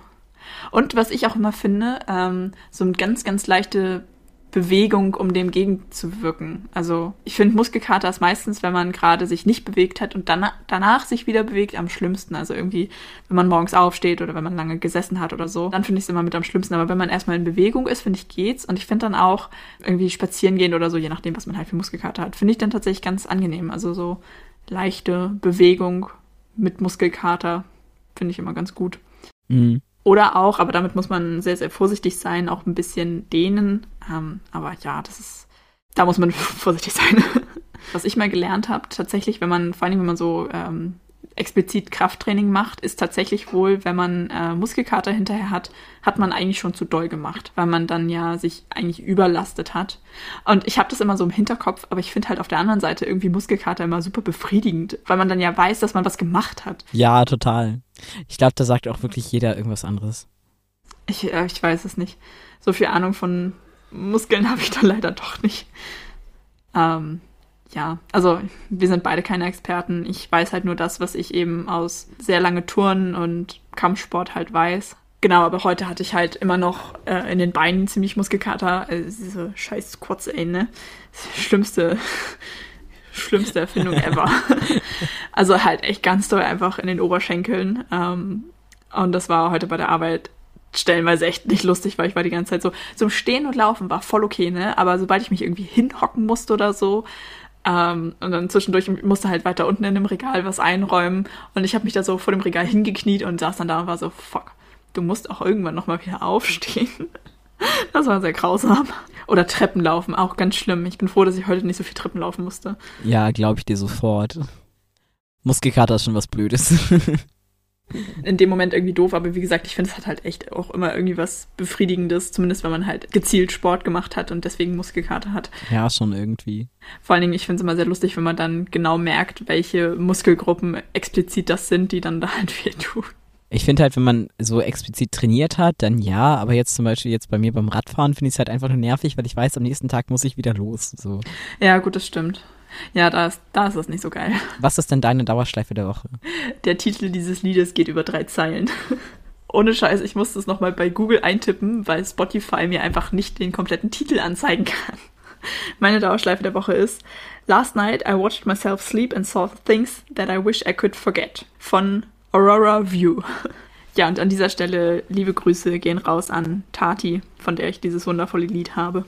Und was ich auch immer finde, ähm, so eine ganz, ganz leichte Bewegung, um dem gegenzuwirken. Also ich finde, Muskelkater ist meistens, wenn man gerade sich nicht bewegt hat und dann, danach sich wieder bewegt, am schlimmsten. Also irgendwie, wenn man morgens aufsteht oder wenn man lange gesessen hat oder so, dann finde ich es immer mit am schlimmsten. Aber wenn man erstmal in Bewegung ist, finde ich, geht's. Und ich finde dann auch irgendwie spazieren gehen oder so, je nachdem, was man halt für Muskelkater hat, finde ich dann tatsächlich ganz angenehm. Also so leichte Bewegung mit Muskelkater finde ich immer ganz gut. Mhm. Oder auch, aber damit muss man sehr, sehr vorsichtig sein, auch ein bisschen dehnen. Ähm, aber ja, das ist, da muss man vorsichtig sein. Was ich mal gelernt habe, tatsächlich, wenn man, vor allem wenn man so ähm, explizit Krafttraining macht, ist tatsächlich wohl, wenn man äh, Muskelkater hinterher hat, hat man eigentlich schon zu doll gemacht, weil man dann ja sich eigentlich überlastet hat. Und ich habe das immer so im Hinterkopf, aber ich finde halt auf der anderen Seite irgendwie Muskelkater immer super befriedigend, weil man dann ja weiß, dass man was gemacht hat. Ja, total. Ich glaube, da sagt auch wirklich jeder irgendwas anderes. Ich, äh, ich weiß es nicht. So viel Ahnung von Muskeln habe ich da leider doch nicht. Ähm, ja, also wir sind beide keine Experten. Ich weiß halt nur das, was ich eben aus sehr lange Touren und Kampfsport halt weiß. Genau, aber heute hatte ich halt immer noch äh, in den Beinen ziemlich Muskelkater. Also diese scheiß Quads, ey, ne? Schlimmste, schlimmste Erfindung ever. also halt echt ganz doll einfach in den Oberschenkeln. Ähm, und das war heute bei der Arbeit stellenweise echt nicht lustig, weil ich war die ganze Zeit so, so Stehen und Laufen war voll okay, ne? Aber sobald ich mich irgendwie hinhocken musste oder so, ähm, und dann zwischendurch musste halt weiter unten in dem Regal was einräumen und ich habe mich da so vor dem Regal hingekniet und saß dann da und war so, fuck, du musst auch irgendwann nochmal wieder aufstehen. Das war sehr grausam. Oder Treppen laufen, auch ganz schlimm. Ich bin froh, dass ich heute nicht so viel Treppen laufen musste. Ja, glaube ich dir sofort. Muskelkater ist schon was Blödes. in dem Moment irgendwie doof, aber wie gesagt, ich finde, es hat halt echt auch immer irgendwie was Befriedigendes, zumindest wenn man halt gezielt Sport gemacht hat und deswegen Muskelkater hat. Ja, schon irgendwie. Vor allen Dingen, ich finde es immer sehr lustig, wenn man dann genau merkt, welche Muskelgruppen explizit das sind, die dann da halt viel tun. Ich finde halt, wenn man so explizit trainiert hat, dann ja, aber jetzt zum Beispiel jetzt bei mir beim Radfahren finde ich es halt einfach nur nervig, weil ich weiß, am nächsten Tag muss ich wieder los. So. Ja, gut, das stimmt. Ja, da ist, da ist das nicht so geil. Was ist denn deine Dauerschleife der Woche? Der Titel dieses Liedes geht über drei Zeilen. Ohne Scheiß, ich musste es nochmal bei Google eintippen, weil Spotify mir einfach nicht den kompletten Titel anzeigen kann. Meine Dauerschleife der Woche ist Last night I watched myself sleep and saw things that I wish I could forget von Aurora View. Ja, und an dieser Stelle liebe Grüße gehen raus an Tati, von der ich dieses wundervolle Lied habe.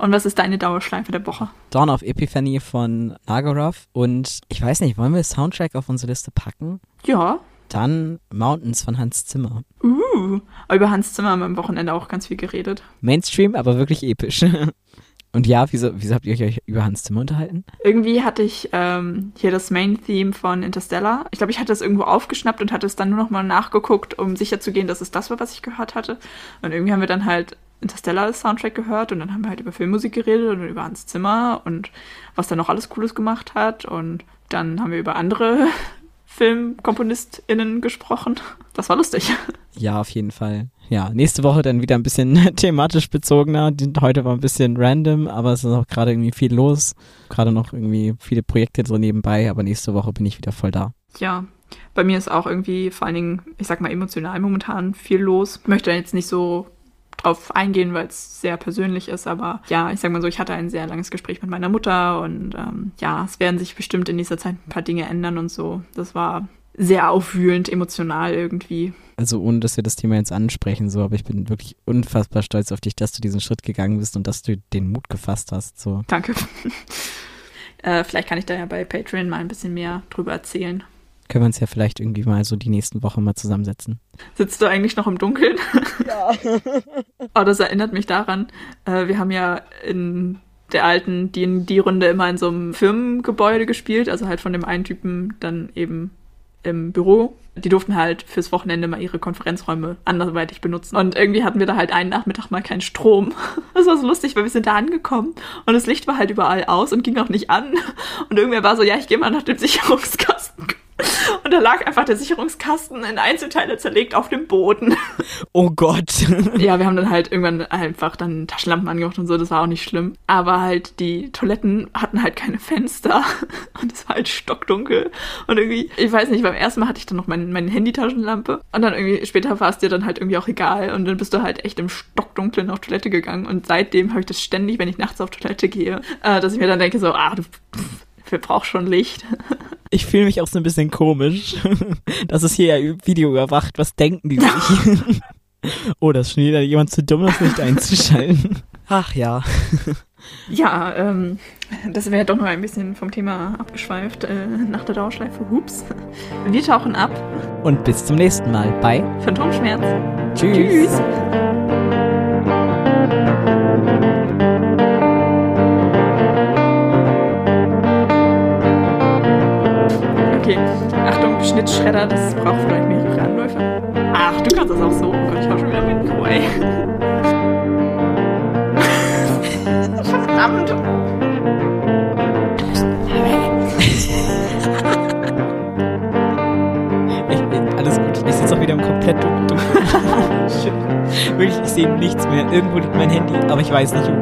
Und was ist deine Dauerschleife der Woche? Dawn of Epiphany von Nagorov. Und ich weiß nicht, wollen wir Soundtrack auf unsere Liste packen? Ja. Dann Mountains von Hans Zimmer. Uh, über Hans Zimmer haben wir am Wochenende auch ganz viel geredet. Mainstream, aber wirklich episch. Und ja, wieso, wieso habt ihr euch über Hans Zimmer unterhalten? Irgendwie hatte ich ähm, hier das Main-Theme von Interstellar. Ich glaube, ich hatte es irgendwo aufgeschnappt und hatte es dann nur noch mal nachgeguckt, um sicherzugehen, dass es das war, was ich gehört hatte. Und irgendwie haben wir dann halt Interstellar Soundtrack gehört und dann haben wir halt über Filmmusik geredet und über Hans Zimmer und was er noch alles Cooles gemacht hat und dann haben wir über andere FilmkomponistInnen gesprochen. Das war lustig. Ja, auf jeden Fall. Ja, nächste Woche dann wieder ein bisschen thematisch bezogener. Heute war ein bisschen random, aber es ist auch gerade irgendwie viel los. Gerade noch irgendwie viele Projekte so nebenbei, aber nächste Woche bin ich wieder voll da. Ja, bei mir ist auch irgendwie vor allen Dingen, ich sag mal, emotional momentan viel los. Ich möchte jetzt nicht so drauf eingehen, weil es sehr persönlich ist. Aber ja, ich sag mal so, ich hatte ein sehr langes Gespräch mit meiner Mutter und ähm, ja, es werden sich bestimmt in dieser Zeit ein paar Dinge ändern und so. Das war sehr aufwühlend, emotional irgendwie. Also ohne, dass wir das Thema jetzt ansprechen, so, aber ich bin wirklich unfassbar stolz auf dich, dass du diesen Schritt gegangen bist und dass du den Mut gefasst hast. So. Danke. äh, vielleicht kann ich da ja bei Patreon mal ein bisschen mehr drüber erzählen können wir uns ja vielleicht irgendwie mal so die nächsten Wochen mal zusammensetzen. Sitzt du eigentlich noch im Dunkeln? Ja. oh, das erinnert mich daran. Äh, wir haben ja in der alten D&D-Runde immer in so einem Firmengebäude gespielt, also halt von dem einen Typen dann eben im Büro. Die durften halt fürs Wochenende mal ihre Konferenzräume anderweitig benutzen. Und irgendwie hatten wir da halt einen Nachmittag mal keinen Strom. Das war so lustig, weil wir sind da angekommen und das Licht war halt überall aus und ging auch nicht an. Und irgendwer war so, ja, ich gehe mal nach dem Sicherungskasten und da lag einfach der Sicherungskasten in Einzelteile zerlegt auf dem Boden. Oh Gott. Ja, wir haben dann halt irgendwann einfach dann Taschenlampen angemacht und so, das war auch nicht schlimm. Aber halt die Toiletten hatten halt keine Fenster und es war halt stockdunkel. Und irgendwie, ich weiß nicht, beim ersten Mal hatte ich dann noch mein, meine Handy-Taschenlampe und dann irgendwie später war es dir dann halt irgendwie auch egal und dann bist du halt echt im Stockdunklen auf Toilette gegangen und seitdem habe ich das ständig, wenn ich nachts auf Toilette gehe, äh, dass ich mir dann denke so, ah, du wir brauchen schon Licht. Ich fühle mich auch so ein bisschen komisch. Das ist hier ja Video überwacht. Was denken die sich? Oh, das ist schon wieder jemand zu dumm, das Licht einzuschalten. Ach ja. Ja, ähm, das wäre doch noch ein bisschen vom Thema abgeschweift äh, nach der Dauerschleife. Hups. Wir tauchen ab. Und bis zum nächsten Mal bei Phantomschmerz. Tschüss. Tschüss. Schnittschredder, das braucht vielleicht mehrere Anläufe. Ach, du kannst das auch so. Oh Gott, ich hab schon wieder mit Mikro, ey. Verdammt. Ich, alles gut, ich sitze auch wieder im komplett dunkel. Wirklich, ich sehe nichts mehr. Irgendwo liegt mein Handy, aber ich weiß nicht wo.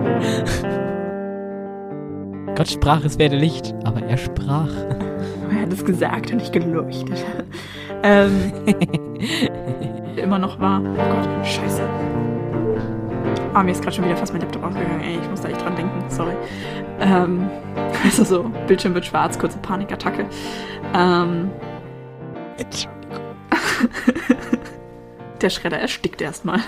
Gott sprach, es werde Licht, aber er sprach. Hat es gesagt und nicht geleuchtet. ähm, immer noch war. Oh Gott, scheiße. Ah, mir ist gerade schon wieder fast mein Laptop ausgegangen. Ey, ich muss da echt dran denken. Sorry. Ähm, also so, Bildschirm wird schwarz, kurze Panikattacke. Ähm, Der Schredder erstickt erstmal.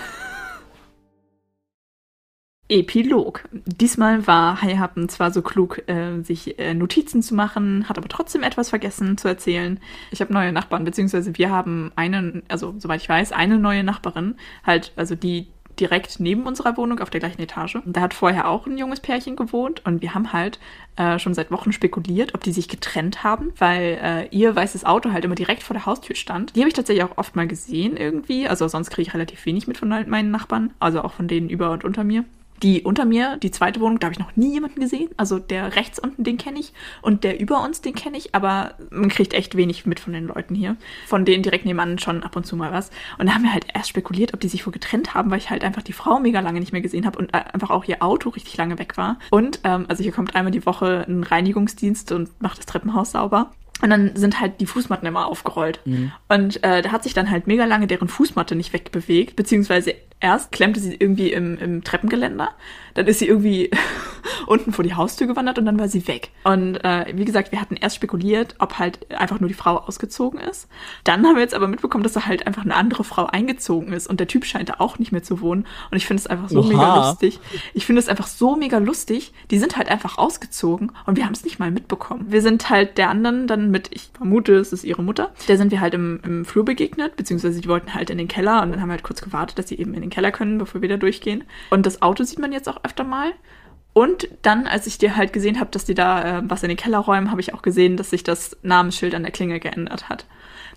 Epilog. Diesmal war Heihappen zwar so klug, äh, sich äh, Notizen zu machen, hat aber trotzdem etwas vergessen zu erzählen. Ich habe neue Nachbarn, beziehungsweise wir haben einen, also soweit ich weiß, eine neue Nachbarin, halt, also die direkt neben unserer Wohnung auf der gleichen Etage. Da hat vorher auch ein junges Pärchen gewohnt und wir haben halt äh, schon seit Wochen spekuliert, ob die sich getrennt haben, weil äh, ihr weißes Auto halt immer direkt vor der Haustür stand. Die habe ich tatsächlich auch oft mal gesehen irgendwie. Also sonst kriege ich relativ wenig mit von meinen Nachbarn, also auch von denen über und unter mir. Die unter mir, die zweite Wohnung, da habe ich noch nie jemanden gesehen. Also der rechts unten, den kenne ich. Und der über uns, den kenne ich. Aber man kriegt echt wenig mit von den Leuten hier. Von denen direkt nebenan schon ab und zu mal was. Und da haben wir halt erst spekuliert, ob die sich wohl getrennt haben, weil ich halt einfach die Frau mega lange nicht mehr gesehen habe und äh, einfach auch ihr Auto richtig lange weg war. Und, ähm, also hier kommt einmal die Woche ein Reinigungsdienst und macht das Treppenhaus sauber. Und dann sind halt die Fußmatten immer aufgerollt. Mhm. Und äh, da hat sich dann halt mega lange deren Fußmatte nicht wegbewegt, beziehungsweise erst klemmte sie irgendwie im, im Treppengeländer, dann ist sie irgendwie unten vor die Haustür gewandert und dann war sie weg. Und äh, wie gesagt, wir hatten erst spekuliert, ob halt einfach nur die Frau ausgezogen ist. Dann haben wir jetzt aber mitbekommen, dass da halt einfach eine andere Frau eingezogen ist und der Typ scheint da auch nicht mehr zu wohnen. Und ich finde es einfach so Oha. mega lustig. Ich finde es einfach so mega lustig. Die sind halt einfach ausgezogen und wir haben es nicht mal mitbekommen. Wir sind halt der anderen dann mit, ich vermute, es ist ihre Mutter, der sind wir halt im, im Flur begegnet, beziehungsweise die wollten halt in den Keller und dann haben wir halt kurz gewartet, dass sie eben in den Keller können, bevor wir da durchgehen. Und das Auto sieht man jetzt auch öfter mal. Und dann, als ich dir halt gesehen habe, dass die da äh, was in den Keller räumen, habe ich auch gesehen, dass sich das Namensschild an der Klinge geändert hat.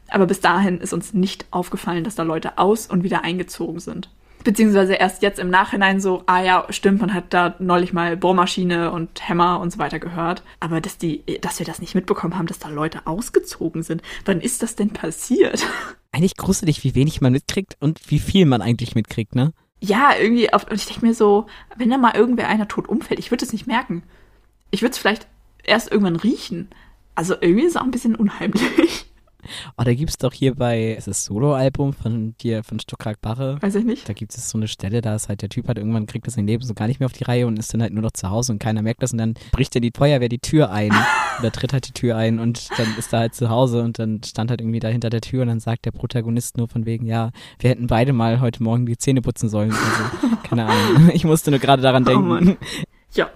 Aber bis dahin ist uns nicht aufgefallen, dass da Leute aus und wieder eingezogen sind. Beziehungsweise erst jetzt im Nachhinein so, ah ja, stimmt, man hat da neulich mal Bohrmaschine und Hämmer und so weiter gehört. Aber dass die, dass wir das nicht mitbekommen haben, dass da Leute ausgezogen sind. Wann ist das denn passiert? Eigentlich gruselig, wie wenig man mitkriegt und wie viel man eigentlich mitkriegt, ne? Ja, irgendwie, auf, und ich denke mir so, wenn da mal irgendwer einer tot umfällt, ich würde es nicht merken. Ich würde es vielleicht erst irgendwann riechen. Also irgendwie ist es auch ein bisschen unheimlich. Oh, da gibt es doch hier bei, ist Solo-Album von dir, von Stuttgart Barre. Weiß ich nicht. Da gibt es so eine Stelle, da ist halt der Typ halt irgendwann kriegt das sein Leben so gar nicht mehr auf die Reihe und ist dann halt nur noch zu Hause und keiner merkt das und dann bricht dann die Feuerwehr die Tür ein oder tritt halt die Tür ein und dann ist er halt zu Hause und dann stand halt irgendwie da hinter der Tür und dann sagt der Protagonist nur von wegen, ja, wir hätten beide mal heute Morgen die Zähne putzen sollen. Also, keine Ahnung. Ich musste nur gerade daran oh denken. Oh ja,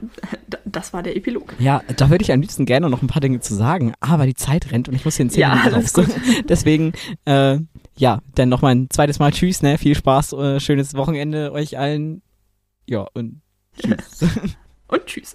das war der Epilog. Ja, da würde ich am liebsten gerne noch ein paar Dinge zu sagen, aber die Zeit rennt und ich muss hier in 10 ja, Minuten raus. Gut. Deswegen, äh, ja, dann noch mal ein zweites Mal Tschüss, ne? Viel Spaß, äh, schönes Wochenende euch allen. Ja, und Tschüss. und Tschüss.